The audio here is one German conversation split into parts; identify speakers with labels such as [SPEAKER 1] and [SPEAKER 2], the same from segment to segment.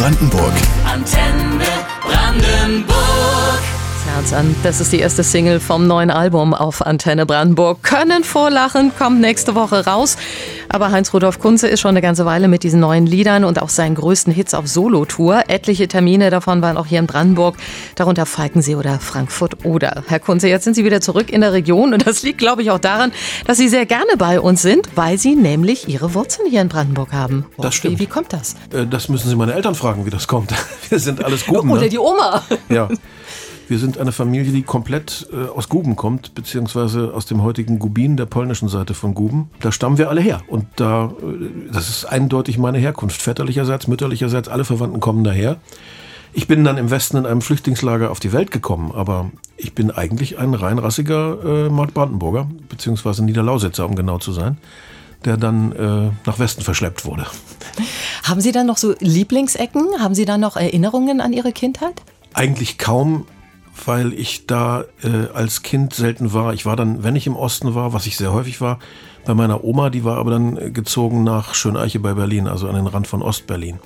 [SPEAKER 1] Brandenburg.
[SPEAKER 2] Antenne Brandenburg.
[SPEAKER 3] Herz an. Das ist die erste Single vom neuen Album auf Antenne Brandenburg. Können vorlachen, kommt nächste Woche raus. Aber Heinz-Rudolf Kunze ist schon eine ganze Weile mit diesen neuen Liedern und auch seinen größten Hits auf Solo-Tour. Etliche Termine davon waren auch hier in Brandenburg, darunter Falkensee oder Frankfurt oder. Herr Kunze, jetzt sind Sie wieder zurück in der Region und das liegt, glaube ich, auch daran, dass Sie sehr gerne bei uns sind, weil Sie nämlich Ihre Wurzeln hier in Brandenburg haben.
[SPEAKER 4] Das stimmt.
[SPEAKER 3] Wie, wie kommt das?
[SPEAKER 4] Äh, Das müssen Sie meine Eltern fragen, wie das kommt. Wir sind alles Guben.
[SPEAKER 3] Oder
[SPEAKER 4] ne?
[SPEAKER 3] die Oma.
[SPEAKER 4] Ja. Wir sind eine Familie, die komplett äh, aus Guben kommt, beziehungsweise aus dem heutigen Gubin, der polnischen Seite von Guben. Da stammen wir alle her. Und da, äh, das ist eindeutig meine Herkunft. Väterlicherseits, mütterlicherseits, alle Verwandten kommen daher. Ich bin dann im Westen in einem Flüchtlingslager auf die Welt gekommen, aber ich bin eigentlich ein reinrassiger äh, Nordbrandenburger, beziehungsweise Niederlausitzer, um genau zu sein, der dann äh, nach Westen verschleppt wurde.
[SPEAKER 3] Haben Sie dann noch so Lieblingsecken? Haben Sie dann noch Erinnerungen an Ihre Kindheit?
[SPEAKER 4] Eigentlich kaum, weil ich da äh, als Kind selten war. Ich war dann, wenn ich im Osten war, was ich sehr häufig war, bei meiner Oma, die war aber dann äh, gezogen nach Schöneiche bei Berlin, also an den Rand von Ostberlin.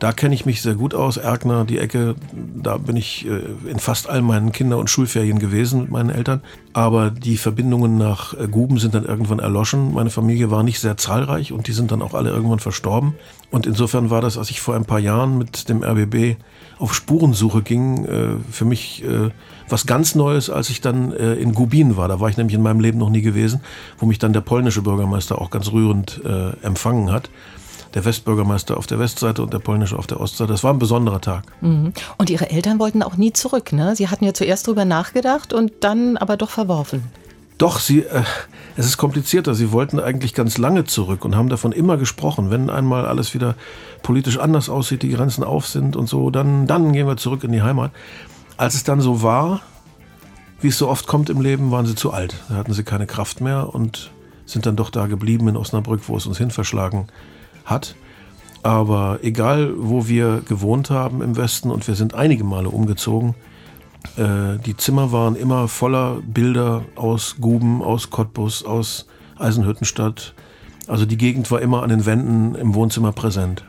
[SPEAKER 4] Da kenne ich mich sehr gut aus, Erkner, die Ecke, da bin ich äh, in fast all meinen Kinder- und Schulferien gewesen mit meinen Eltern. Aber die Verbindungen nach äh, Guben sind dann irgendwann erloschen. Meine Familie war nicht sehr zahlreich und die sind dann auch alle irgendwann verstorben. Und insofern war das, als ich vor ein paar Jahren mit dem RBB auf Spurensuche ging, äh, für mich äh, was ganz Neues, als ich dann äh, in Gubin war. Da war ich nämlich in meinem Leben noch nie gewesen, wo mich dann der polnische Bürgermeister auch ganz rührend äh, empfangen hat. Der Westbürgermeister auf der Westseite und der polnische auf der Ostseite. Das war ein besonderer Tag.
[SPEAKER 3] Und Ihre Eltern wollten auch nie zurück, ne? Sie hatten ja zuerst drüber nachgedacht und dann aber doch verworfen.
[SPEAKER 4] Doch, sie, äh, es ist komplizierter. Sie wollten eigentlich ganz lange zurück und haben davon immer gesprochen, wenn einmal alles wieder politisch anders aussieht, die Grenzen auf sind und so, dann, dann gehen wir zurück in die Heimat. Als es dann so war, wie es so oft kommt im Leben, waren sie zu alt. Da hatten sie keine Kraft mehr und sind dann doch da geblieben in Osnabrück, wo es uns hin verschlagen hat. Aber egal, wo wir gewohnt haben im Westen, und wir sind einige Male umgezogen, äh, die Zimmer waren immer voller Bilder aus Guben, aus Cottbus, aus Eisenhüttenstadt. Also die Gegend war immer an den Wänden im Wohnzimmer präsent.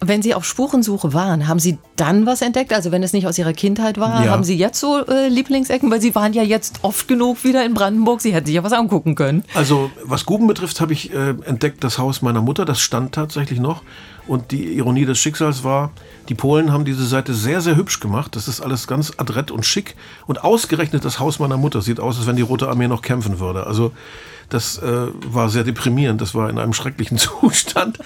[SPEAKER 3] Wenn Sie auf Spurensuche waren, haben Sie dann was entdeckt? Also wenn es nicht aus Ihrer Kindheit war,
[SPEAKER 4] Ja.
[SPEAKER 3] haben Sie jetzt so äh, Lieblingsecken? Weil Sie waren ja jetzt oft genug wieder in Brandenburg. Sie hätten sich ja was angucken können.
[SPEAKER 4] Also was Guben betrifft, habe ich äh, entdeckt das Haus meiner Mutter. Das stand tatsächlich noch. Und die Ironie des Schicksals war, die Polen haben diese Seite sehr, sehr hübsch gemacht. Das ist alles ganz adrett und schick. Und ausgerechnet das Haus meiner Mutter sieht aus, als wenn die Rote Armee noch kämpfen würde. Also das äh, war sehr deprimierend. Das war in einem schrecklichen Zustand.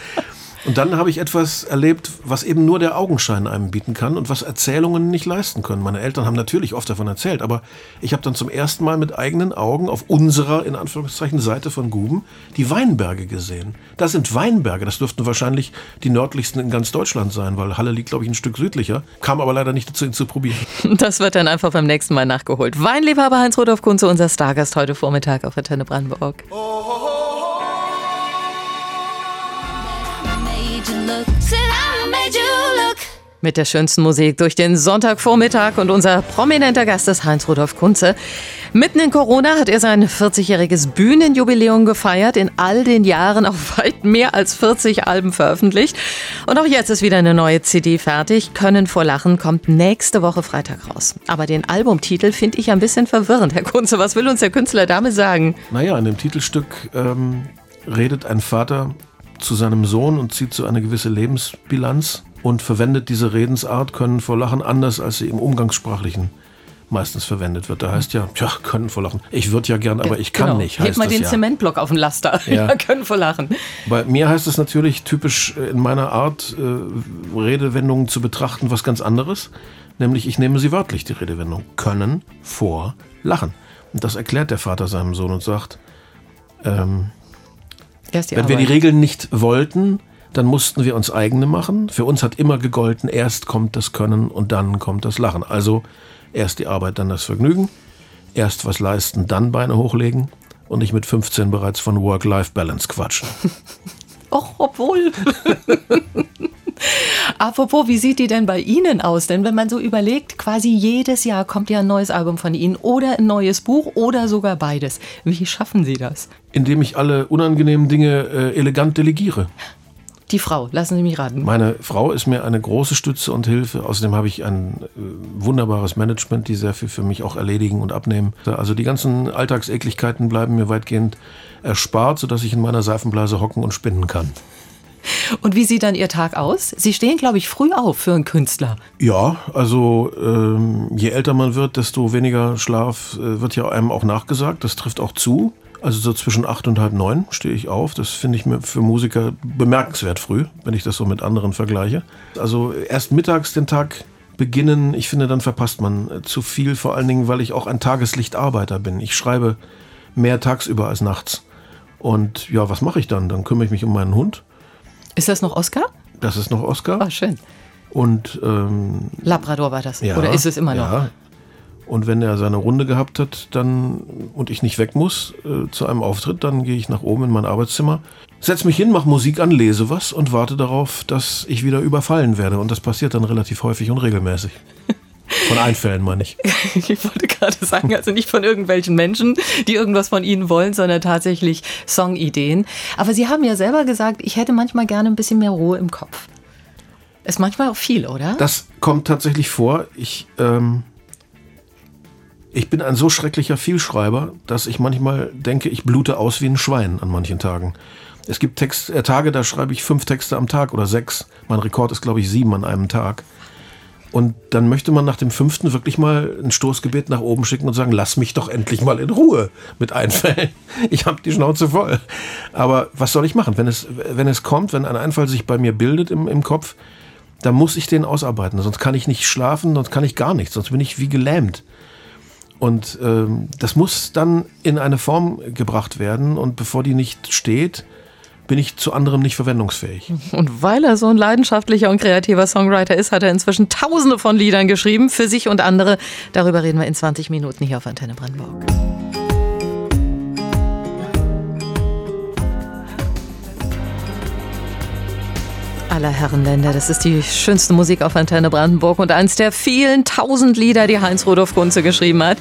[SPEAKER 4] Und dann habe ich etwas erlebt, was eben nur der Augenschein einem bieten kann und was Erzählungen nicht leisten können. Meine Eltern haben natürlich oft davon erzählt, aber ich habe dann zum ersten Mal mit eigenen Augen auf unserer, in Anführungszeichen, Seite von Guben die Weinberge gesehen. Das sind Weinberge, das dürften wahrscheinlich die nördlichsten in ganz Deutschland sein, weil Halle liegt, glaube ich, ein Stück südlicher. Kam aber leider nicht dazu, ihn zu probieren.
[SPEAKER 3] Das wird dann einfach beim nächsten Mal nachgeholt. Weinliebhaber Heinz-Rudolf Kunze, unser Stargast heute Vormittag auf Antenne Brandenburg.
[SPEAKER 5] made you look.
[SPEAKER 3] Mit der schönsten Musik durch den Sonntagvormittag und unser prominenter Gast ist Heinz-Rudolf Kunze. Mitten in Corona hat er sein 40-jähriges Bühnenjubiläum gefeiert, in all den Jahren auf weit mehr als 40 Alben veröffentlicht. Und auch jetzt ist wieder eine neue CD fertig. Können vor Lachen kommt nächste Woche Freitag raus. Aber den Albumtitel finde ich ein bisschen verwirrend. Herr Kunze, was will uns der Künstler damit sagen?
[SPEAKER 4] Naja, in dem Titelstück ähm, redet ein Vater zu seinem Sohn und zieht so eine gewisse Lebensbilanz und verwendet diese Redensart, können vor Lachen anders, als sie im Umgangssprachlichen meistens verwendet wird. Da heißt ja, tja, können vor Lachen. Ich würde ja gern, aber ich kann
[SPEAKER 3] Genau.
[SPEAKER 4] nicht.
[SPEAKER 3] Hebt mal den
[SPEAKER 4] ja.
[SPEAKER 3] Zementblock auf den Laster.
[SPEAKER 4] Ja.
[SPEAKER 3] Ja, können vor Lachen.
[SPEAKER 4] Bei mir heißt es natürlich typisch äh, in meiner Art, äh, Redewendungen zu betrachten, was ganz anderes. Nämlich, ich nehme sie wörtlich, die Redewendung. Können vor Lachen. Und das erklärt der Vater seinem Sohn und sagt, ähm, Wenn wir die
[SPEAKER 3] Arbeit.
[SPEAKER 4] Regeln nicht wollten, dann mussten wir uns eigene machen. Für uns hat immer gegolten, erst kommt das Können und dann kommt das Lachen. Also erst die Arbeit, dann das Vergnügen. Erst was leisten, dann Beine hochlegen. Und nicht mit 15 bereits von Work-Life-Balance quatschen.
[SPEAKER 3] Och, obwohl. Apropos, wie sieht die denn bei Ihnen aus? Denn wenn man so überlegt, quasi jedes Jahr kommt ja ein neues Album von Ihnen oder ein neues Buch oder sogar beides. Wie schaffen Sie das?
[SPEAKER 4] Indem ich alle unangenehmen Dinge äh, elegant delegiere.
[SPEAKER 3] Die Frau, lassen Sie mich raten.
[SPEAKER 4] Meine Frau ist mir eine große Stütze und Hilfe. Außerdem habe ich ein äh, wunderbares Management, die sehr viel für mich auch erledigen und abnehmen. Also die ganzen Alltagsekligkeiten bleiben mir weitgehend erspart, sodass ich in meiner Seifenblase hocken und spinnen kann.
[SPEAKER 3] Und wie sieht dann Ihr Tag aus? Sie stehen, glaube ich, früh auf für einen Künstler.
[SPEAKER 4] Ja, also ähm, je älter man wird, desto weniger Schlaf äh, wird ja einem auch nachgesagt. Das trifft auch zu. Also so zwischen acht und halb neun stehe ich auf. Das finde ich mir für Musiker bemerkenswert früh, wenn ich das so mit anderen vergleiche. Also erst mittags den Tag beginnen, ich finde, dann verpasst man äh, zu viel, vor allen Dingen, weil ich auch ein Tageslichtarbeiter bin. Ich schreibe mehr tagsüber als nachts. Und ja, was mache ich dann? Dann kümmere ich mich um meinen Hund.
[SPEAKER 3] Ist das noch Oscar?
[SPEAKER 4] Das ist noch Oscar.
[SPEAKER 3] Ah, schön.
[SPEAKER 4] Und ähm,
[SPEAKER 3] Labrador war das.
[SPEAKER 4] ja,
[SPEAKER 3] Oder ist es immer noch?
[SPEAKER 4] Ja. Und wenn er seine Runde gehabt hat, dann und ich nicht weg muss äh, zu einem Auftritt, dann gehe ich nach oben in mein Arbeitszimmer, setze mich hin, mache Musik an, lese was und warte darauf, dass ich wieder überfallen werde. Und das passiert dann relativ häufig und regelmäßig. Von Einfällen meine ich.
[SPEAKER 3] Ich wollte gerade sagen, also nicht von irgendwelchen Menschen, die irgendwas von Ihnen wollen, sondern tatsächlich Songideen. Aber Sie haben ja selber gesagt, ich hätte manchmal gerne ein bisschen mehr Ruhe im Kopf. Ist manchmal auch viel, oder?
[SPEAKER 4] Das kommt tatsächlich vor. Ich, ähm, ich bin ein so schrecklicher Vielschreiber, dass ich manchmal denke, ich blute aus wie ein Schwein an manchen Tagen. Es gibt Text, äh, Tage, da schreibe ich fünf Texte am Tag oder sechs. Mein Rekord ist, glaube ich, sieben an einem Tag. Und dann möchte man nach dem fünften wirklich mal ein Stoßgebet nach oben schicken und sagen, lass mich doch endlich mal in Ruhe mit Einfällen. Ich habe die Schnauze voll. Aber was soll ich machen? Wenn es, wenn es kommt, wenn ein Einfall sich bei mir bildet im, im Kopf, dann muss ich den ausarbeiten. Sonst kann ich nicht schlafen, sonst kann ich gar nichts. Sonst bin ich wie gelähmt. Und ähm, das muss dann in eine Form gebracht werden. Und bevor die nicht steht, bin ich zu anderem nicht verwendungsfähig.
[SPEAKER 3] Und weil er so ein leidenschaftlicher und kreativer Songwriter ist, hat er inzwischen tausende von Liedern geschrieben, für sich und andere. Darüber reden wir in 20 Minuten hier auf Antenne Brandenburg. Aller Herrenländer. Das ist die schönste Musik auf Antenne Brandenburg und eins der vielen tausend Lieder, die Heinz Rudolf Kunze geschrieben hat.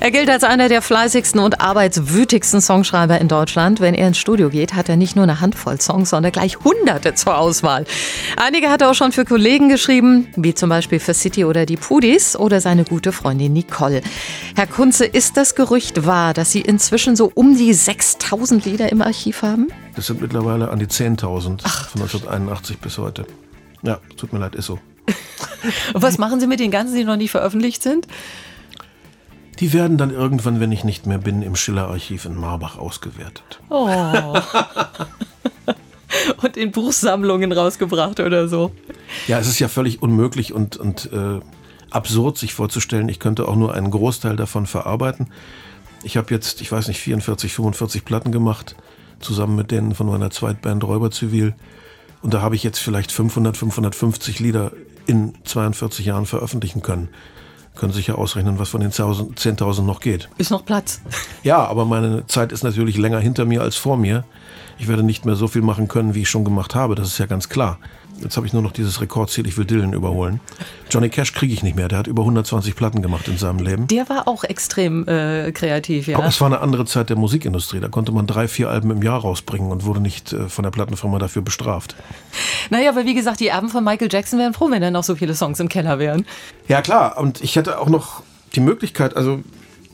[SPEAKER 3] Er gilt als einer der fleißigsten und arbeitswütigsten Songschreiber in Deutschland. Wenn er ins Studio geht, hat er nicht nur eine Handvoll Songs, sondern gleich hunderte zur Auswahl. Einige hat er auch schon für Kollegen geschrieben, wie zum Beispiel für City oder die Pudis oder seine gute Freundin Nicole. Herr Kunze, ist das Gerücht wahr, dass Sie inzwischen so um die 6000 Lieder im Archiv haben?
[SPEAKER 4] Das sind mittlerweile an die 10.000 von 1981 bis heute. Ja, tut mir leid, ist so.
[SPEAKER 3] Und was machen Sie mit den ganzen, die noch nicht veröffentlicht sind?
[SPEAKER 4] Die werden dann irgendwann, wenn ich nicht mehr bin, im Schiller-Archiv in Marbach ausgewertet.
[SPEAKER 3] Oh. und in Buchsammlungen rausgebracht oder so.
[SPEAKER 4] Ja, es ist ja völlig unmöglich und, und äh, absurd, sich vorzustellen, ich könnte auch nur einen Großteil davon verarbeiten. Ich habe jetzt, ich weiß nicht, 44, 45 Platten gemacht, zusammen mit denen von meiner Zweitband Räuber Zivil. Und da habe ich jetzt vielleicht 500, 550 Lieder in 42 Jahren veröffentlichen können. Können sich ja ausrechnen, was von den 10.000 noch geht.
[SPEAKER 3] Ist noch Platz.
[SPEAKER 4] Ja, aber meine Zeit ist natürlich länger hinter mir als vor mir. Ich werde nicht mehr so viel machen können, wie ich schon gemacht habe. Das ist ja ganz klar. Jetzt habe ich nur noch dieses Rekordziel, ich will Dylan überholen. Johnny Cash kriege ich nicht mehr. Der hat über 120 Platten gemacht in seinem Leben.
[SPEAKER 3] Der war auch extrem äh, kreativ, ja.
[SPEAKER 4] Aber es war eine andere Zeit der Musikindustrie. Da konnte man drei, vier Alben im Jahr rausbringen und wurde nicht äh, von der Plattenfirma dafür bestraft.
[SPEAKER 3] Naja, aber wie gesagt, die Erben von Michael Jackson wären froh, wenn da noch so viele Songs im Keller wären.
[SPEAKER 4] Ja, klar. Und ich hätte auch noch die Möglichkeit, also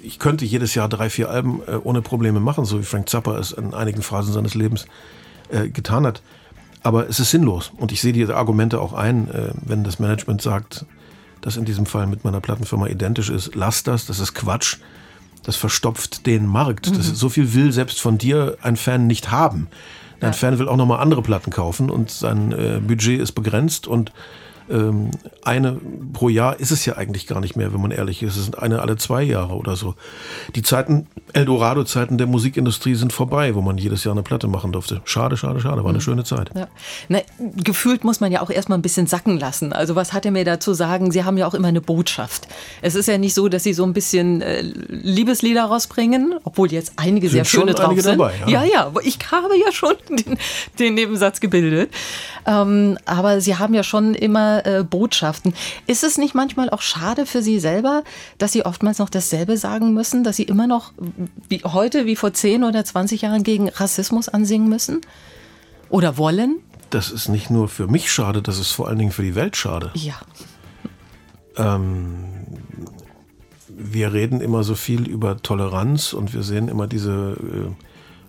[SPEAKER 4] ich könnte jedes Jahr drei, vier Alben äh, ohne Probleme machen, so wie Frank Zappa es in einigen Phasen seines Lebens äh, getan hat. Aber es ist sinnlos. Und ich sehe diese Argumente auch ein, äh, wenn das Management sagt, das in diesem Fall mit meiner Plattenfirma identisch ist. Lass das, das ist Quatsch. Das verstopft den Markt. Das ist, so viel will selbst von dir ein Fan nicht haben. Ein Fan will auch nochmal andere Platten kaufen und sein äh, Budget ist begrenzt und ähm, eine pro Jahr ist es ja eigentlich gar nicht mehr, wenn man ehrlich ist. Es sind eine alle zwei Jahre oder so. Die Zeiten, Eldorado-Zeiten der Musikindustrie sind vorbei, wo man jedes Jahr eine Platte machen durfte. Schade, schade, schade. War eine schöne Zeit.
[SPEAKER 3] Ja. Na, gefühlt muss man ja auch erstmal ein bisschen sacken lassen. Also was hat er mir dazu sagen? Sie haben ja auch immer eine Botschaft. Es ist ja nicht so, dass Sie so ein bisschen äh, Liebeslieder rausbringen, obwohl jetzt einige
[SPEAKER 4] Sind
[SPEAKER 3] sehr schöne drauf sind.
[SPEAKER 4] dabei, ja.
[SPEAKER 3] ja, ja, ich habe ja schon den, den Nebensatz gebildet. Ähm, aber Sie haben ja schon immer äh, Botschaften. Ist es nicht manchmal auch schade für Sie selber, dass Sie oftmals noch dasselbe sagen müssen, dass Sie immer noch wie heute, wie vor 10 oder 20 Jahren gegen Rassismus ansingen müssen? Oder wollen?
[SPEAKER 4] das ist nicht nur für mich schade, das ist vor allen Dingen für die Welt schade.
[SPEAKER 3] Ja.
[SPEAKER 4] Wir reden immer so viel über Toleranz und wir sehen immer diese äh,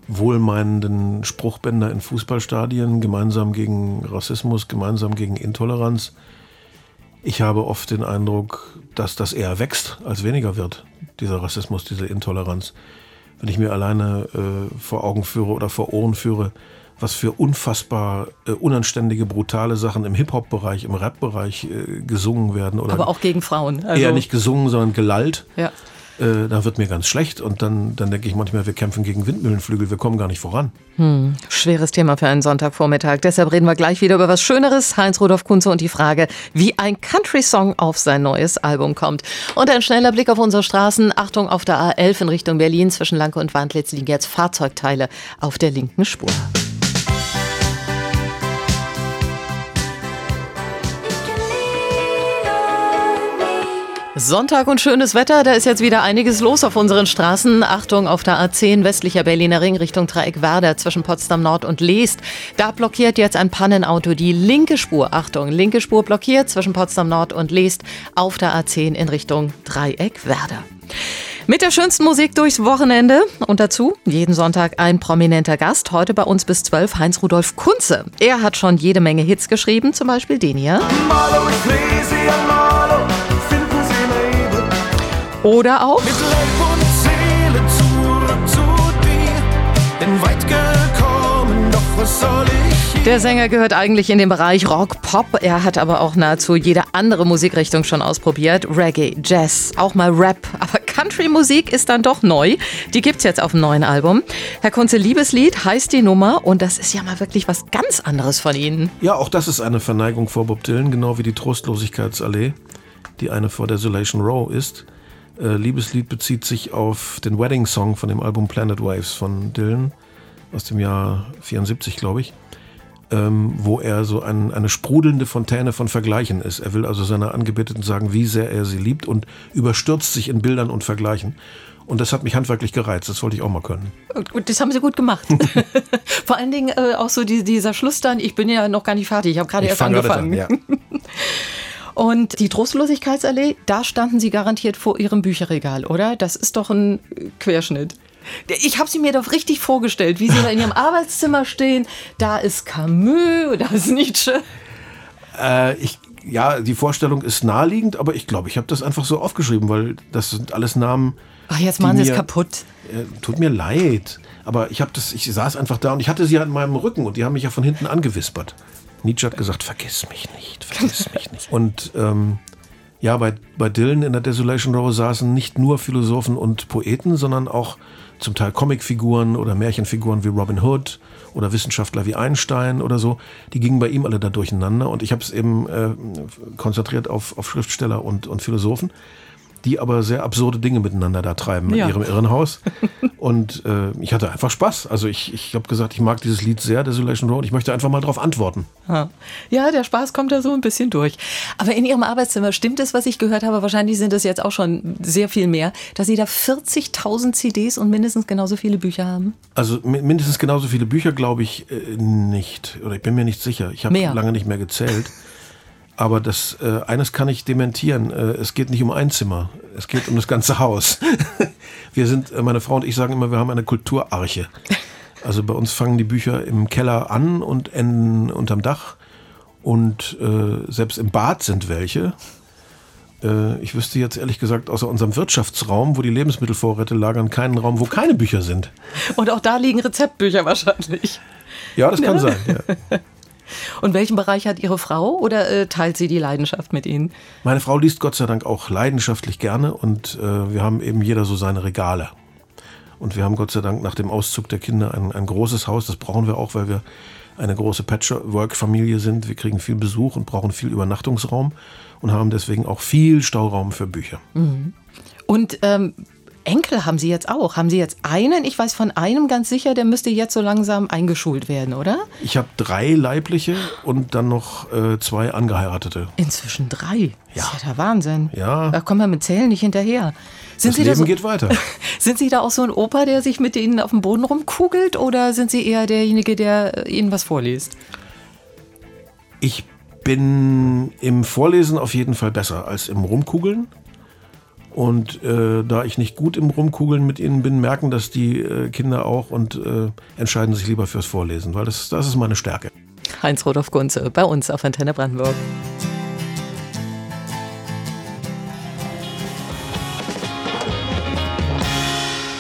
[SPEAKER 4] wohlmeinenden Spruchbänder in Fußballstadien, gemeinsam gegen Rassismus, gemeinsam gegen Intoleranz. Ich habe oft den Eindruck, dass das eher wächst als weniger wird, dieser Rassismus, diese Intoleranz. Wenn ich mir alleine äh, vor Augen führe oder vor Ohren führe, was für unfassbar äh, unanständige, brutale Sachen im Hip-Hop-Bereich, im Rap-Bereich äh, gesungen werden. Oder
[SPEAKER 3] Aber auch gegen Frauen. Also,
[SPEAKER 4] eher nicht gesungen, sondern gelallt.
[SPEAKER 3] Ja.
[SPEAKER 4] Äh, da wird mir ganz schlecht und dann, dann denke ich manchmal, wir kämpfen gegen Windmühlenflügel, wir kommen gar nicht voran.
[SPEAKER 3] Schweres Thema für einen Sonntagvormittag. Deshalb reden wir gleich wieder über was Schöneres. Heinz-Rudolf Kunze und die Frage, wie ein Country-Song auf sein neues Album kommt. Und ein schneller Blick auf unsere Straßen. Achtung, auf der A11 in Richtung Berlin zwischen Lanke und Wandlitz liegen jetzt Fahrzeugteile auf der linken Spur. Sonntag und schönes Wetter, da ist jetzt wieder einiges los auf unseren Straßen. Achtung auf der A10 westlicher Berliner Ring Richtung Dreieck Werder zwischen Potsdam Nord und Leest. Da blockiert jetzt ein Pannenauto die linke Spur. Achtung, linke Spur blockiert zwischen Potsdam Nord und Leest auf der A10 in Richtung Dreieck Werder. Mit der schönsten Musik durchs Wochenende und dazu jeden Sonntag ein prominenter Gast. Heute bei uns bis 12 Heinz-Rudolf Kunze. Er hat schon jede Menge Hits geschrieben, zum Beispiel den hier.
[SPEAKER 1] Marlo, ich flehe
[SPEAKER 3] Oder auch
[SPEAKER 1] mit Leib und Seele zurück zu dir. Bin weit gekommen, doch was soll ich hier?
[SPEAKER 3] Der Sänger gehört eigentlich in den Bereich Rock, Pop. Er hat aber auch nahezu jede andere Musikrichtung schon ausprobiert. Reggae, Jazz, auch mal Rap. Aber Country-Musik ist dann doch neu. Die gibt's jetzt auf dem neuen Album. Herr Kunze, Liebeslied heißt die Nummer und das ist ja mal wirklich was ganz anderes von Ihnen.
[SPEAKER 4] Ja, auch das ist eine Verneigung vor Bob Dylan, genau wie die Trostlosigkeitsallee, die eine vor Desolation Row ist. Äh, Liebeslied bezieht sich auf den Wedding Song von dem Album Planet Waves von Dylan aus dem Jahr 74, glaube ich, ähm, wo er so ein, eine sprudelnde Fontäne von Vergleichen ist. Er will also seiner Angebeteten sagen, wie sehr er sie liebt und überstürzt sich in Bildern und Vergleichen. Und das hat mich handwerklich gereizt, das wollte ich auch mal können.
[SPEAKER 3] Und das haben Sie gut gemacht. Vor allen Dingen äh, auch so die, dieser Schluss dann, ich bin ja noch gar nicht fertig, ich habe gerade erst angefangen.
[SPEAKER 4] an, ja.
[SPEAKER 3] Und die Trostlosigkeitsallee, da standen Sie garantiert vor Ihrem Bücherregal, oder? Das ist doch ein Querschnitt. Ich habe sie mir doch richtig vorgestellt, wie sie da in ihrem Arbeitszimmer stehen. Da ist Camus, da ist Nietzsche.
[SPEAKER 4] Äh, ich, ja, die Vorstellung ist naheliegend, aber ich glaube, ich habe das einfach so aufgeschrieben, weil das sind alles Namen.
[SPEAKER 3] Ach, jetzt machen Sie es kaputt.
[SPEAKER 4] Äh, tut mir leid, aber ich habe das, ich saß einfach da und ich hatte sie ja in meinem Rücken und die haben mich ja von hinten angewispert. Nietzsche hat gesagt, vergiss mich nicht, vergiss mich nicht. Und ähm, ja, bei, bei Dylan in der Desolation Row saßen nicht nur Philosophen und Poeten, sondern auch zum Teil Comicfiguren oder Märchenfiguren wie Robin Hood oder Wissenschaftler wie Einstein oder so. Die gingen bei ihm alle da durcheinander und ich habe es eben äh, konzentriert auf, auf Schriftsteller und, und Philosophen, die aber sehr absurde Dinge miteinander da treiben
[SPEAKER 3] Ja.
[SPEAKER 4] in ihrem Irrenhaus. und äh, ich hatte einfach Spaß. Also ich, ich habe gesagt, ich mag dieses Lied sehr, Desolation Row, und ich möchte einfach mal darauf antworten.
[SPEAKER 3] Ja. ja, der Spaß kommt da so ein bisschen durch. Aber in Ihrem Arbeitszimmer stimmt es, was ich gehört habe? Wahrscheinlich sind es jetzt auch schon sehr viel mehr, dass Sie da 40.000 CDs und mindestens genauso viele Bücher haben.
[SPEAKER 4] Also mi- mindestens genauso viele Bücher glaube ich äh, nicht. Oder ich bin mir nicht sicher. Ich habe lange nicht mehr gezählt. Aber das äh, eines kann ich dementieren. Äh, es geht nicht um ein Zimmer. Es geht um das ganze Haus. wir sind, äh, meine Frau und ich sagen immer, wir haben eine Kulturarche. Also bei uns fangen die Bücher im Keller an und enden unterm Dach. Und äh, selbst im Bad sind welche. Äh, ich wüsste jetzt ehrlich gesagt außer unserem Wirtschaftsraum, wo die Lebensmittelvorräte lagern, keinen Raum, wo keine Bücher sind.
[SPEAKER 3] Und auch da liegen Rezeptbücher wahrscheinlich.
[SPEAKER 4] Ja, das kann sein. Ja.
[SPEAKER 3] Und welchen Bereich hat Ihre Frau oder äh, teilt sie die Leidenschaft mit Ihnen?
[SPEAKER 4] Meine Frau liest Gott sei Dank auch leidenschaftlich gerne und äh, wir haben eben jeder so seine Regale. Und wir haben Gott sei Dank nach dem Auszug der Kinder ein, ein großes Haus. Das brauchen wir auch, weil wir eine große Patchwork-Familie sind. Wir kriegen viel Besuch und brauchen viel Übernachtungsraum und haben deswegen auch viel Stauraum für Bücher.
[SPEAKER 3] Und ähm, Enkel haben Sie jetzt auch. Haben Sie jetzt einen? Ich weiß von einem ganz sicher, der müsste jetzt so langsam eingeschult werden, oder?
[SPEAKER 4] Ich habe drei leibliche und dann noch äh, zwei angeheiratete.
[SPEAKER 3] Inzwischen drei.
[SPEAKER 4] Ja.
[SPEAKER 3] Das ist ja der Wahnsinn.
[SPEAKER 4] Ja.
[SPEAKER 3] Da kommen wir mit Zählen nicht hinterher. Sind
[SPEAKER 4] Das
[SPEAKER 3] Sie, da
[SPEAKER 4] Leben
[SPEAKER 3] so,
[SPEAKER 4] geht weiter.
[SPEAKER 3] sind Sie da auch so ein Opa, der sich mit Ihnen auf dem Boden rumkugelt oder sind Sie eher derjenige, der äh, Ihnen was vorliest?
[SPEAKER 4] Ich bin im Vorlesen auf jeden Fall besser als im Rumkugeln. Und äh, da ich nicht gut im Rumkugeln mit ihnen bin, merken das die äh, Kinder auch und äh, entscheiden sich lieber fürs Vorlesen, weil das, das ist meine Stärke.
[SPEAKER 3] Heinz Rodolf Gunze bei uns auf Antenne Brandenburg.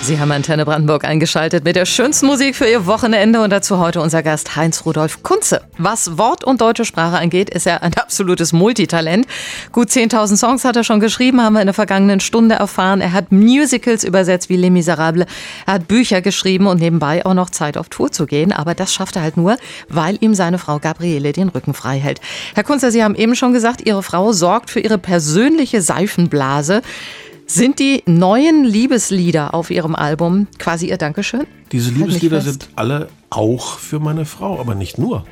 [SPEAKER 3] Sie haben Antenne Brandenburg eingeschaltet mit der schönsten Musik für Ihr Wochenende und dazu heute unser Gast Heinz Rudolf Kunze. Was Wort und deutsche Sprache angeht, ist er ein absolutes Multitalent. Gut 10.000 Songs hat er schon geschrieben, haben wir in der vergangenen Stunde erfahren. Er hat Musicals übersetzt wie Les Miserables, er hat Bücher geschrieben und nebenbei auch noch Zeit auf Tour zu gehen. Aber das schafft er halt nur, weil ihm seine Frau Gabriele den Rücken frei hält. Herr Kunze, Sie haben eben schon gesagt, Ihre Frau sorgt für Ihre persönliche Seifenblase. Sind die neuen Liebeslieder auf Ihrem Album quasi Ihr Dankeschön?
[SPEAKER 4] Diese
[SPEAKER 3] Halt
[SPEAKER 4] Liebeslieder sind alle auch für meine Frau, aber nicht nur.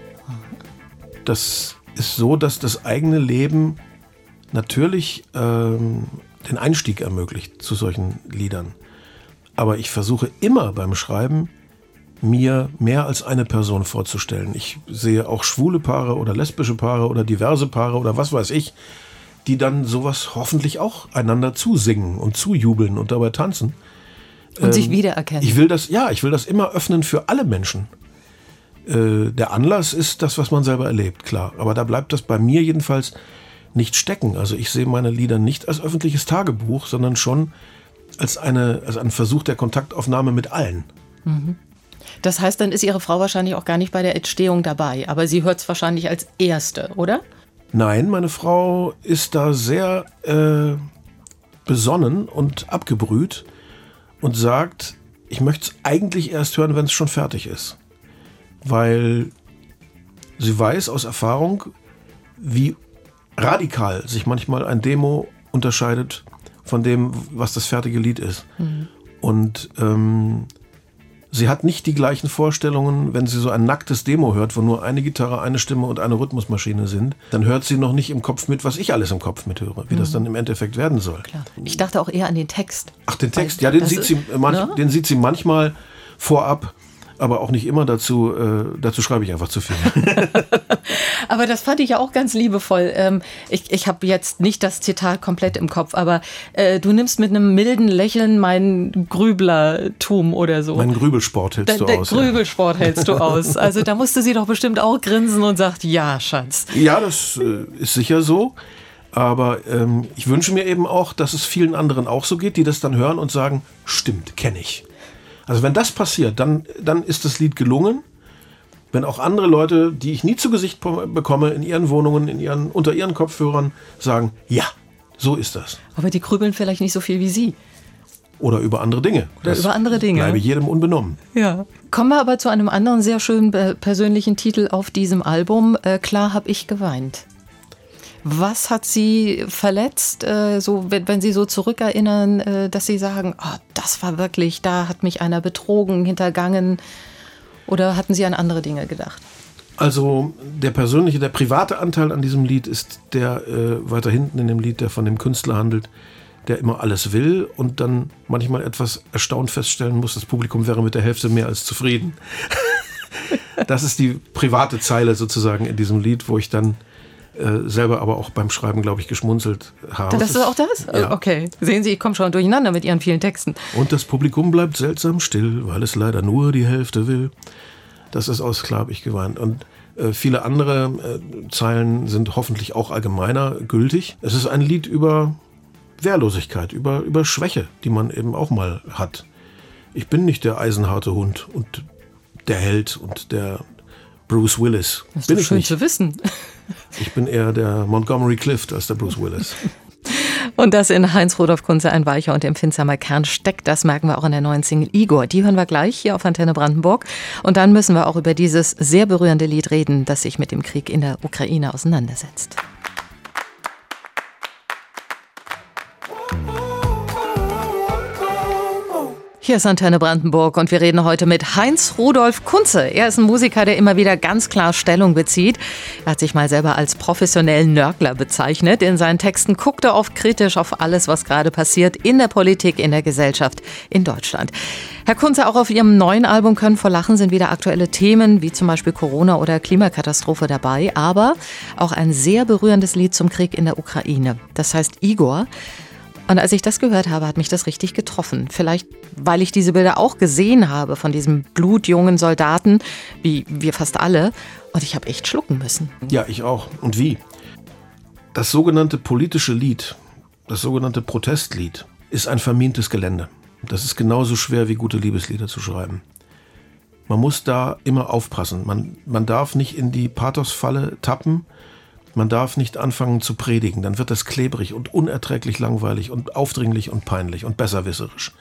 [SPEAKER 4] Das ist so, dass das eigene Leben natürlich ähm, den Einstieg ermöglicht zu solchen Liedern. Aber ich versuche immer beim Schreiben, mir mehr als eine Person vorzustellen. Ich sehe auch schwule Paare oder lesbische Paare oder diverse Paare oder was weiß ich, die dann sowas hoffentlich auch einander zusingen und zujubeln und dabei tanzen.
[SPEAKER 3] Und sich wiedererkennen.
[SPEAKER 4] Ähm, Ich will das, ja, ich will das immer öffnen für alle Menschen. Äh, der Anlass ist das, was man selber erlebt, klar. Aber da bleibt das bei mir jedenfalls nicht stecken. Also ich sehe meine Lieder nicht als öffentliches Tagebuch, sondern schon als, eine, als einen Versuch der Kontaktaufnahme mit allen.
[SPEAKER 3] Das heißt, dann ist Ihre Frau wahrscheinlich auch gar nicht bei der Entstehung dabei, aber sie hört es wahrscheinlich als Erste, oder?
[SPEAKER 4] Nein, meine Frau ist da sehr äh, besonnen und abgebrüht und sagt, ich möchte es eigentlich erst hören, wenn es schon fertig ist. Weil sie weiß aus Erfahrung, wie radikal sich manchmal ein Demo unterscheidet von dem, was das fertige Lied ist. Und ähm, sie hat nicht die gleichen Vorstellungen, wenn sie so ein nacktes Demo hört, wo nur eine Gitarre, eine Stimme und eine Rhythmusmaschine sind, dann hört sie noch nicht im Kopf mit, was ich alles im Kopf mithöre, wie das dann im Endeffekt werden soll.
[SPEAKER 3] Klar. Ich dachte auch eher an den Text.
[SPEAKER 4] Ach, den Text,
[SPEAKER 3] Weil
[SPEAKER 4] ja, den sieht,
[SPEAKER 3] ist-
[SPEAKER 4] sie, manch,
[SPEAKER 3] ne?
[SPEAKER 4] den sieht sie manchmal vorab, aber auch nicht immer dazu. Äh, dazu schreibe ich einfach zu viel.
[SPEAKER 3] Aber das fand ich ja auch ganz liebevoll. Ähm, ich ich habe jetzt nicht das Zitat komplett im Kopf, aber äh, du nimmst mit einem milden Lächeln mein Grüblertum oder so.
[SPEAKER 4] Mein Grübelsport hältst
[SPEAKER 3] Der,
[SPEAKER 4] du aus. ja.
[SPEAKER 3] Grübelsport hältst du aus. Also da musste sie doch bestimmt auch grinsen und sagt, ja, Schatz.
[SPEAKER 4] Ja, das äh, ist sicher so. Aber ähm, ich wünsche mir eben auch, dass es vielen anderen auch so geht, die das dann hören und sagen, stimmt, kenne ich. Also wenn das passiert, dann, dann ist das Lied gelungen. Wenn auch andere Leute, die ich nie zu Gesicht bekomme, in ihren Wohnungen, in ihren, unter ihren Kopfhörern sagen, ja, so ist das.
[SPEAKER 3] Aber die grübeln vielleicht nicht so viel wie sie.
[SPEAKER 4] Oder über andere Dinge.
[SPEAKER 3] Oder über andere Dinge.
[SPEAKER 4] Bleibe jedem unbenommen.
[SPEAKER 3] Ja. Kommen wir aber zu einem anderen sehr schönen äh, persönlichen Titel auf diesem Album. Äh, Klar hab ich geweint. Was hat Sie verletzt, äh, so, wenn, Sie so zurückerinnern, äh, dass Sie sagen, oh, das war wirklich, da hat mich einer betrogen, hintergangen? Oder hatten Sie an andere Dinge gedacht?
[SPEAKER 4] Also der persönliche, der private Anteil an diesem Lied ist der äh, weiter hinten in dem Lied, der von dem Künstler handelt, der immer alles will und dann manchmal etwas erstaunt feststellen muss, das Publikum wäre mit der Hälfte mehr als zufrieden. das ist die private Zeile sozusagen in diesem Lied, wo ich dann äh, selber aber auch beim Schreiben, glaube ich, geschmunzelt habe.
[SPEAKER 3] Das ist auch das?
[SPEAKER 4] Ja.
[SPEAKER 3] Okay. Sehen Sie, ich komme schon durcheinander mit Ihren vielen Texten.
[SPEAKER 4] Und das Publikum bleibt seltsam still, weil es leider nur die Hälfte will. Das ist aus Klar ich geweint. Und äh, viele andere äh, Zeilen sind hoffentlich auch allgemeiner gültig. Es ist ein Lied über Wehrlosigkeit, über, über Schwäche, die man eben auch mal hat. Ich bin nicht der eisenharte Hund und der Held und der Bruce Willis.
[SPEAKER 3] Das ist
[SPEAKER 4] bin
[SPEAKER 3] schön
[SPEAKER 4] nicht.
[SPEAKER 3] zu wissen.
[SPEAKER 4] Ich bin eher der Montgomery Clift als der Bruce Willis.
[SPEAKER 3] Und dass in Heinz Rudolf Kunze ein weicher und empfindsamer Kern steckt, das merken wir auch in der neuen Single Igor. Die hören wir gleich hier auf Antenne Brandenburg. Und dann müssen wir auch über dieses sehr berührende Lied reden, das sich mit dem Krieg in der Ukraine auseinandersetzt. Hier ist Antenne Brandenburg und wir reden heute mit Heinz Rudolf Kunze. Er ist ein Musiker, der immer wieder ganz klar Stellung bezieht. Er hat sich mal selber als professionellen Nörgler bezeichnet. In seinen Texten guckt er oft kritisch auf alles, was gerade passiert in der Politik, in der Gesellschaft in Deutschland. Herr Kunze, auch auf Ihrem neuen Album Können vor Lachen sind wieder aktuelle Themen wie zum Beispiel Corona oder Klimakatastrophe dabei, aber auch ein sehr berührendes Lied zum Krieg in der Ukraine. Das heißt Igor. Und als ich das gehört habe, hat mich das richtig getroffen. Vielleicht, weil ich diese Bilder auch gesehen habe von diesem blutjungen Soldaten, wie wir fast alle. Und ich habe echt schlucken müssen.
[SPEAKER 4] Ja, ich auch. Und wie? Das sogenannte politische Lied, das sogenannte Protestlied, ist ein vermintes Gelände. Das ist genauso schwer wie gute Liebeslieder zu schreiben. Man muss da immer aufpassen. Man, man darf nicht in die Pathosfalle tappen man darf nicht anfangen zu predigen, dann wird das klebrig und unerträglich langweilig und aufdringlich und peinlich und besserwisserisch.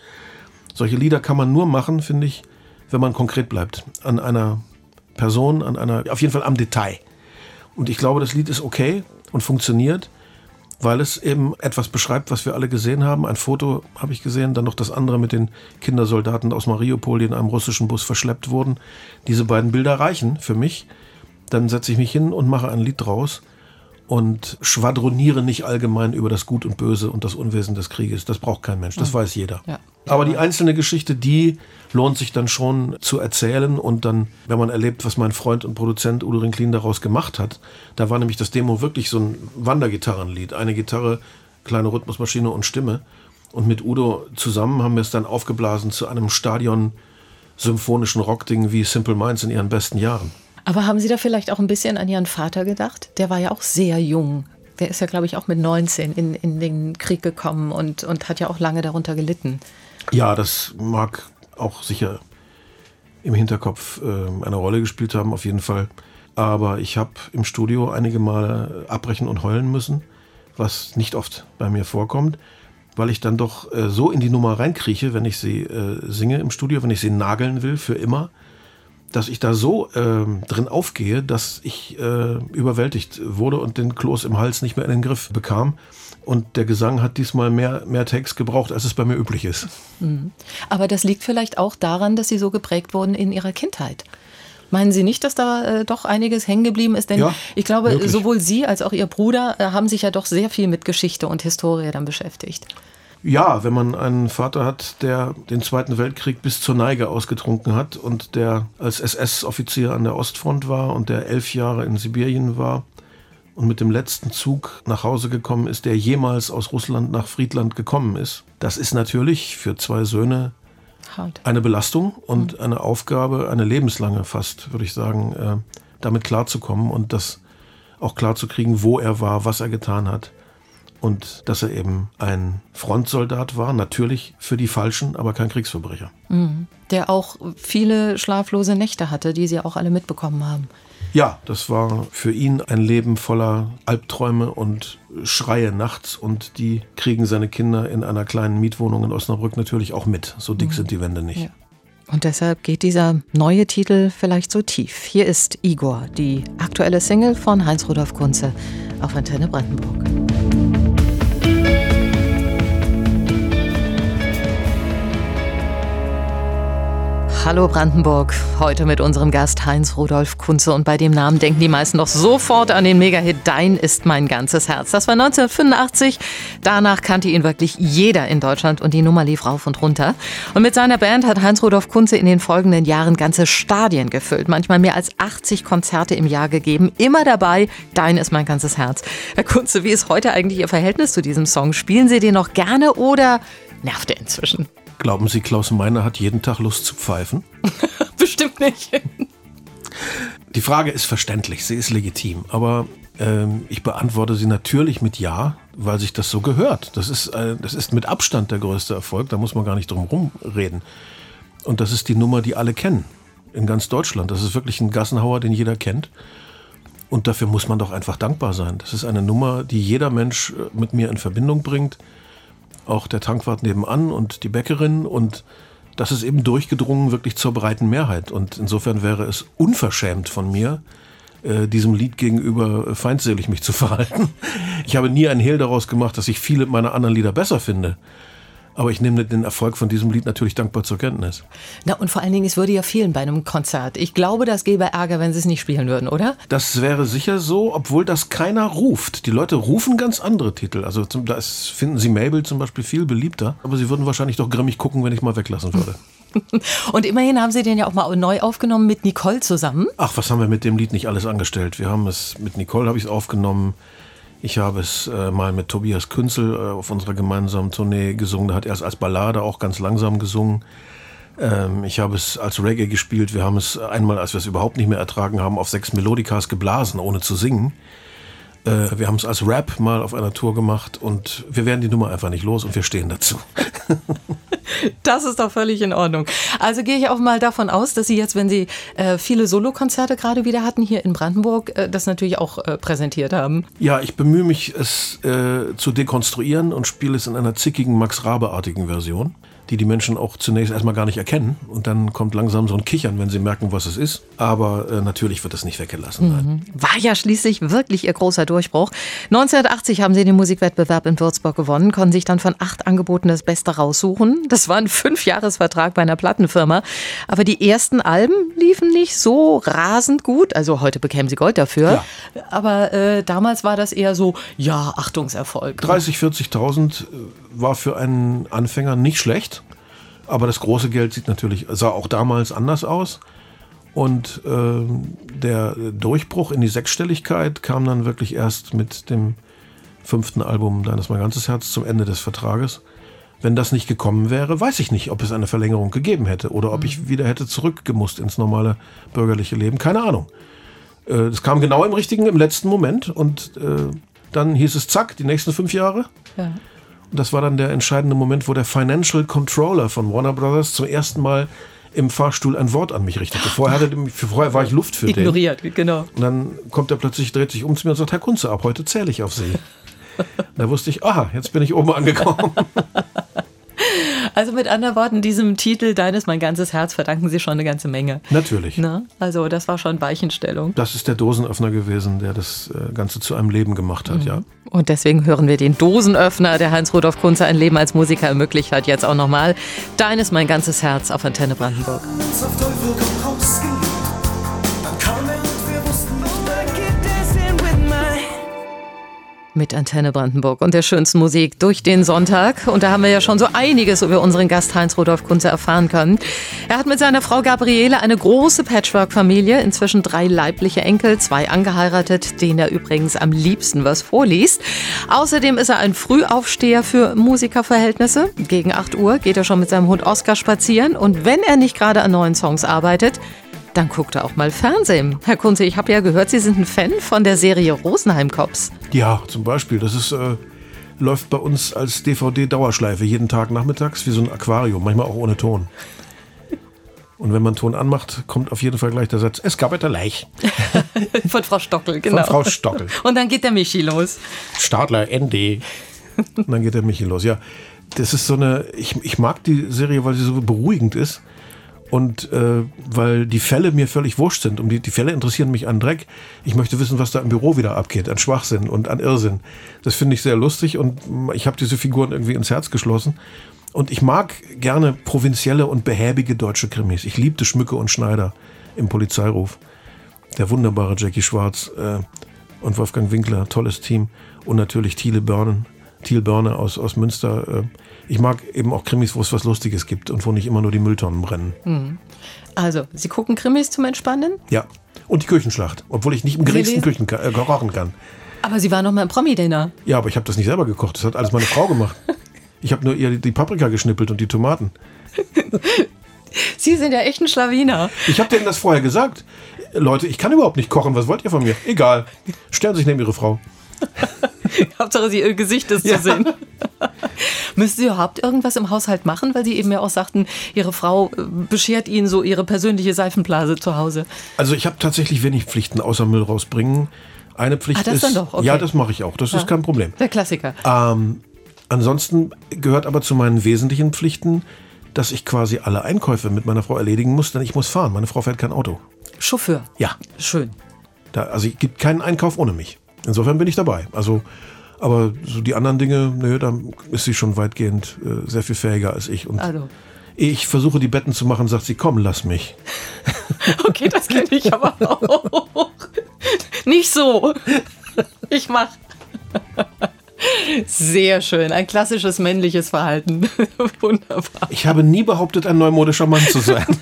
[SPEAKER 4] Solche Lieder kann man nur machen, finde ich, wenn man konkret bleibt. An einer Person, an einer, auf jeden Fall am Detail. Und ich glaube, das Lied ist okay und funktioniert, weil es eben etwas beschreibt, was wir alle gesehen haben. Ein Foto habe ich gesehen, dann noch das andere mit den Kindersoldaten aus Mariupol, die in einem russischen Bus verschleppt wurden. Diese beiden Bilder reichen für mich. Dann setze ich mich hin und mache ein Lied draus und schwadroniere nicht allgemein über das Gut und Böse und das Unwesen des Krieges. Das braucht kein Mensch, das weiß jeder. Ja. Aber die einzelne Geschichte, die lohnt sich dann schon zu erzählen und dann, wenn man erlebt, was mein Freund und Produzent Udo Rinklin daraus gemacht hat, da war nämlich das Demo wirklich so ein Wandergitarrenlied. Eine Gitarre, kleine Rhythmusmaschine und Stimme. Und mit Udo zusammen haben wir es dann aufgeblasen zu einem Stadion symphonischen Rockding wie Simple Minds in ihren besten Jahren.
[SPEAKER 3] Aber haben Sie da vielleicht auch ein bisschen an Ihren Vater gedacht? Der war ja auch sehr jung. Der ist ja, glaube ich, auch mit 19 in, in den Krieg gekommen und, und hat ja auch lange darunter gelitten.
[SPEAKER 4] Ja, das mag auch sicher im Hinterkopf äh, eine Rolle gespielt haben, auf jeden Fall. Aber ich habe im Studio einige Male abbrechen und heulen müssen, was nicht oft bei mir vorkommt, weil ich dann doch äh, so in die Nummer reinkrieche, wenn ich sie äh, singe im Studio, wenn ich sie nageln will für immer dass ich da so äh, drin aufgehe, dass ich äh, überwältigt wurde und den Kloß im Hals nicht mehr in den Griff bekam. Und der Gesang hat diesmal mehr, mehr Text gebraucht, als es bei mir üblich ist.
[SPEAKER 3] Mhm. Aber das liegt vielleicht auch daran, dass Sie so geprägt wurden in Ihrer Kindheit. Meinen Sie nicht, dass da äh, doch einiges hängen geblieben ist? Denn ja, ich glaube, wirklich. sowohl Sie als auch Ihr Bruder äh, haben sich ja doch sehr viel mit Geschichte und Historie dann beschäftigt.
[SPEAKER 4] Ja, wenn man einen Vater hat, der den Zweiten Weltkrieg bis zur Neige ausgetrunken hat und der als SS-Offizier an der Ostfront war und der elf Jahre in Sibirien war und mit dem letzten Zug nach Hause gekommen ist, der jemals aus Russland nach Friedland gekommen ist, das ist natürlich für zwei Söhne eine Belastung und mhm. eine Aufgabe, eine lebenslange fast, würde ich sagen, äh, damit klarzukommen und das auch klarzukriegen, wo er war, was er getan hat und dass er eben ein Frontsoldat war, natürlich für die Falschen, aber kein Kriegsverbrecher.
[SPEAKER 3] Mhm. Der auch viele schlaflose Nächte hatte, die Sie auch alle mitbekommen haben.
[SPEAKER 4] Ja, das war für ihn ein Leben voller Albträume und Schreie nachts und die kriegen seine Kinder in einer kleinen Mietwohnung in Osnabrück natürlich auch mit. So dick mhm. sind die Wände nicht. Ja.
[SPEAKER 3] Und deshalb geht dieser neue Titel vielleicht so tief. Hier ist Igor, die aktuelle Single von Heinz-Rudolf Kunze auf Antenne Brandenburg. Hallo Brandenburg, heute mit unserem Gast Heinz Rudolf Kunze und bei dem Namen denken die meisten doch sofort an den Megahit Dein ist mein ganzes Herz. Das war 1985, danach kannte ihn wirklich jeder in Deutschland und die Nummer lief rauf und runter. Und mit seiner Band hat Heinz Rudolf Kunze in den folgenden Jahren ganze Stadien gefüllt, manchmal mehr als 80 Konzerte im Jahr gegeben, immer dabei Dein ist mein ganzes Herz. Herr Kunze, wie ist heute eigentlich Ihr Verhältnis zu diesem Song? Spielen Sie den noch gerne oder nervt er inzwischen?
[SPEAKER 4] Glauben Sie, Klaus Meiner hat jeden Tag Lust zu pfeifen?
[SPEAKER 3] Bestimmt nicht.
[SPEAKER 4] Die Frage ist verständlich, sie ist legitim, aber ähm, ich beantworte sie natürlich mit Ja, weil sich das so gehört. Das ist, äh, das ist mit Abstand der größte Erfolg, da muss man gar nicht drum herum reden. Und das ist die Nummer, die alle kennen, in ganz Deutschland. Das ist wirklich ein Gassenhauer, den jeder kennt. Und dafür muss man doch einfach dankbar sein. Das ist eine Nummer, die jeder Mensch äh, mit mir in Verbindung bringt auch der Tankwart nebenan und die Bäckerin und das ist eben durchgedrungen wirklich zur breiten Mehrheit. Und insofern wäre es unverschämt von mir, äh, diesem Lied gegenüber feindselig mich zu verhalten. Ich habe nie einen Hehl daraus gemacht, dass ich viele meiner anderen Lieder besser finde. Aber ich nehme den Erfolg von diesem Lied natürlich dankbar zur Kenntnis.
[SPEAKER 3] Na, und vor allen Dingen, es würde ja fehlen bei einem Konzert. Ich glaube, das gäbe Ärger, wenn sie es nicht spielen würden, oder?
[SPEAKER 4] Das wäre sicher so, obwohl das keiner ruft. Die Leute rufen ganz andere Titel. Also zum, da finden sie Mabel zum Beispiel viel beliebter. Aber sie würden wahrscheinlich doch grimmig gucken, wenn ich mal weglassen würde.
[SPEAKER 3] Und immerhin haben sie den ja auch mal neu aufgenommen mit Nicole zusammen.
[SPEAKER 4] Ach, was haben wir mit dem Lied nicht alles angestellt? Wir haben es mit Nicole habe ich es aufgenommen. Ich habe es äh, mal mit Tobias Künzel äh, auf unserer gemeinsamen Tournee gesungen. Da hat er es als Ballade auch ganz langsam gesungen. Ähm, ich habe es als Reggae gespielt. Wir haben es einmal, als wir es überhaupt nicht mehr ertragen haben, auf sechs Melodikas geblasen, ohne zu singen. Äh, wir haben es als Rap mal auf einer Tour gemacht und wir werden die Nummer einfach nicht los und wir stehen dazu.
[SPEAKER 3] Das ist doch völlig in Ordnung. Also gehe ich auch mal davon aus, dass Sie jetzt, wenn Sie äh, viele Solokonzerte gerade wieder hatten hier in Brandenburg, äh, das natürlich auch äh, präsentiert haben.
[SPEAKER 4] Ja, ich bemühe mich, es äh, zu dekonstruieren und spiele es in einer zickigen Max Rabe-artigen Version, die die Menschen auch zunächst erstmal gar nicht erkennen. Und dann kommt langsam so ein Kichern, wenn sie merken, was es ist. Aber äh, natürlich wird es nicht weggelassen. Nein.
[SPEAKER 3] War ja schließlich wirklich Ihr großer Durchbruch. 1980 haben Sie den Musikwettbewerb in Würzburg gewonnen, konnten sich dann von acht Angeboten das Beste raussuchen. Das war ein Fünfjahresvertrag bei einer Plattenfirma. Aber die ersten Alben liefen nicht so rasend gut. Also heute bekämen Sie Gold dafür. Aber äh, damals war das eher so, ja, Achtungserfolg.
[SPEAKER 4] 30, 40.000 war für einen Anfänger nicht schlecht. Aber das große Geld sieht natürlich, sah auch damals anders aus. Und ähm, der Durchbruch in die Sechsstelligkeit kam dann wirklich erst mit dem fünften Album Deines mein ganzes Herz zum Ende des Vertrages. Wenn das nicht gekommen wäre, weiß ich nicht, ob es eine Verlängerung gegeben hätte oder ob ich wieder hätte zurückgemusst ins normale bürgerliche Leben. Keine Ahnung. Äh, Das kam genau im richtigen, im letzten Moment und äh, dann hieß es zack, die nächsten fünf Jahre.
[SPEAKER 3] Ja.
[SPEAKER 4] Und das war dann der entscheidende Moment, wo der Financial Controller von Warner Brothers zum ersten Mal im Fahrstuhl ein Wort an mich richtete. Vorher, hatte, vorher war ich Luft für den.
[SPEAKER 3] Ignoriert, genau.
[SPEAKER 4] Und dann kommt er plötzlich, dreht sich um zu mir und sagt, Herr Kunze, ab heute zähle ich auf Sie. da wusste ich, aha, jetzt bin ich oben angekommen.
[SPEAKER 3] Also mit anderen Worten, diesem Titel Deines mein ganzes Herz verdanken Sie schon eine ganze Menge.
[SPEAKER 4] Natürlich.
[SPEAKER 3] Ne? Also das war schon Weichenstellung.
[SPEAKER 4] Das ist der Dosenöffner gewesen, der das äh, Ganze zu einem Leben gemacht hat, ja.
[SPEAKER 3] Und deswegen hören wir den Dosenöffner, der Heinz-Rudolf Kunze ein Leben als Musiker ermöglicht hat, jetzt auch nochmal. Deines mein ganzes Herz auf Antenne Brandenburg.
[SPEAKER 1] auf Teufel komm
[SPEAKER 3] Mit Antenne Brandenburg und der schönsten Musik durch den Sonntag. Und da haben wir ja schon so einiges über unseren Gast Heinz-Rudolf Kunze erfahren können. Er hat mit seiner Frau Gabriele eine große Patchwork-Familie, inzwischen drei leibliche Enkel, zwei angeheiratet, denen er übrigens am liebsten was vorliest. Außerdem ist er ein Frühaufsteher für Musikerverhältnisse. Gegen 8 Uhr geht er schon mit seinem Hund Oscar spazieren. Und wenn er nicht gerade an neuen Songs arbeitet, dann guckt er auch mal Fernsehen. Herr Kunze, ich habe ja gehört, Sie sind ein Fan von der Serie Rosenheim Cops.
[SPEAKER 4] Ja, zum Beispiel. Das ist, äh, läuft bei uns als DVD-Dauerschleife jeden Tag nachmittags wie so ein Aquarium, manchmal auch ohne Ton. Und wenn man Ton anmacht, kommt auf jeden Fall gleich der Satz, es gab ein Leich.
[SPEAKER 3] Von Frau Stockel, genau.
[SPEAKER 4] Frau Stockel.
[SPEAKER 3] Und dann geht der Michi los.
[SPEAKER 4] Stadler ND. Und dann geht der Michi los. Ja, das ist so eine, ich, ich mag die Serie, weil sie so beruhigend ist. Und äh, weil die Fälle mir völlig wurscht sind. Und die, die Fälle interessieren mich an Dreck. Ich möchte wissen, was da im Büro wieder abgeht, an Schwachsinn und an Irrsinn. Das finde ich sehr lustig und ich habe diese Figuren irgendwie ins Herz geschlossen. Und ich mag gerne provinzielle und behäbige deutsche Krimis. Ich liebte Schmücke und Schneider im Polizeiruf. Der wunderbare Jackie Schwarz äh, und Wolfgang Winkler, tolles Team. Und natürlich Thiele Börnen, Thiel Börne aus, aus Münster. Äh, ich mag eben auch Krimis, wo es was Lustiges gibt und wo nicht immer nur die Mülltonnen brennen.
[SPEAKER 3] Also, Sie gucken Krimis zum Entspannen?
[SPEAKER 4] Ja. Und die Küchenschlacht, obwohl ich nicht im geringsten? Küchen äh, kochen kann.
[SPEAKER 3] Aber Sie waren noch mal im Promi-Dinner.
[SPEAKER 4] Ja, aber ich habe das nicht selber gekocht. Das hat alles meine Frau gemacht. Ich habe nur ihr die Paprika geschnippelt und die Tomaten.
[SPEAKER 3] Sie sind ja echt ein Schlawiner.
[SPEAKER 4] Ich habe denen das vorher gesagt. Leute, ich kann überhaupt nicht kochen. Was wollt ihr von mir? Egal. Stellen Sie sich neben Ihre Frau.
[SPEAKER 3] Hauptsache, Sie, Ihr Gesicht ist
[SPEAKER 4] Ja.
[SPEAKER 3] zu sehen. Müssen Sie überhaupt irgendwas im Haushalt machen? Weil Sie eben ja auch sagten, Ihre Frau äh, beschert Ihnen so Ihre persönliche Seifenblase zu Hause.
[SPEAKER 4] Also ich habe tatsächlich wenig Pflichten außer Müll rausbringen. Eine Pflicht
[SPEAKER 3] Ah, das
[SPEAKER 4] ist.
[SPEAKER 3] dann doch, okay.
[SPEAKER 4] Ja, das mache ich auch. Das ist kein Problem.
[SPEAKER 3] Der Klassiker.
[SPEAKER 4] Ähm, ansonsten gehört aber zu meinen wesentlichen Pflichten, dass ich quasi alle Einkäufe mit meiner Frau erledigen muss, denn ich muss fahren. Meine Frau fährt kein Auto.
[SPEAKER 3] Chauffeur.
[SPEAKER 4] Ja.
[SPEAKER 3] Schön.
[SPEAKER 4] Da, also es gibt keinen Einkauf ohne mich. Insofern bin ich dabei. Also Aber so die anderen Dinge, nö, da ist sie schon weitgehend äh, sehr viel fähiger als ich. Und
[SPEAKER 3] Also.
[SPEAKER 4] ich versuche, die Betten zu machen, sagt sie, komm, lass mich.
[SPEAKER 3] Okay, das kenne ich aber auch. Nicht so. Ich mach. Sehr schön. Ein klassisches männliches Verhalten. Wunderbar.
[SPEAKER 4] Ich habe nie behauptet, ein neumodischer Mann zu sein.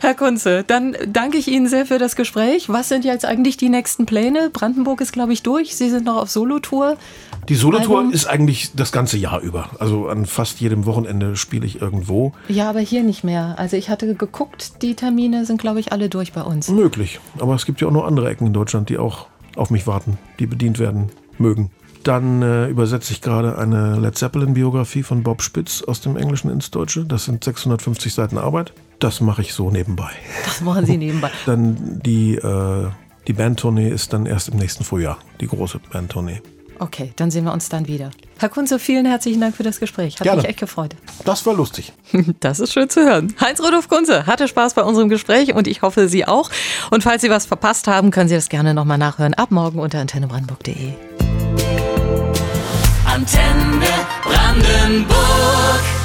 [SPEAKER 3] Herr Kunze, dann danke ich Ihnen sehr für das Gespräch. Was sind jetzt eigentlich die nächsten Pläne? Brandenburg ist, glaube ich, durch. Sie sind noch auf Solotour.
[SPEAKER 4] Die Solotour ist eigentlich das ganze Jahr über. Also an fast jedem Wochenende spiele ich irgendwo.
[SPEAKER 3] Ja, aber hier nicht mehr. Also ich hatte geguckt, die Termine sind, glaube ich, alle durch bei uns.
[SPEAKER 4] Möglich. Aber es gibt ja auch noch andere Ecken in Deutschland, die auch auf mich warten, die bedient werden mögen. Dann äh, übersetze ich gerade eine Led Zeppelin-Biografie von Bob Spitz aus dem Englischen ins Deutsche. Das sind 650 Seiten Arbeit. Das mache ich so nebenbei.
[SPEAKER 3] Das machen Sie nebenbei.
[SPEAKER 4] Dann die, äh, die Bandtournee ist dann erst im nächsten Frühjahr, die große Bandtournee.
[SPEAKER 3] Okay, dann sehen wir uns dann wieder. Herr Kunze, vielen herzlichen Dank für das Gespräch. Hat
[SPEAKER 4] Gerne.
[SPEAKER 3] mich echt gefreut.
[SPEAKER 4] Das war lustig.
[SPEAKER 3] Das ist schön zu hören. Heinz-Rudolf Kunze hatte Spaß bei unserem Gespräch und ich hoffe, Sie auch. Und falls Sie was verpasst haben, können Sie das gerne nochmal nachhören. Ab morgen unter antennebrandenburg.de.
[SPEAKER 2] Antenne Brandenburg.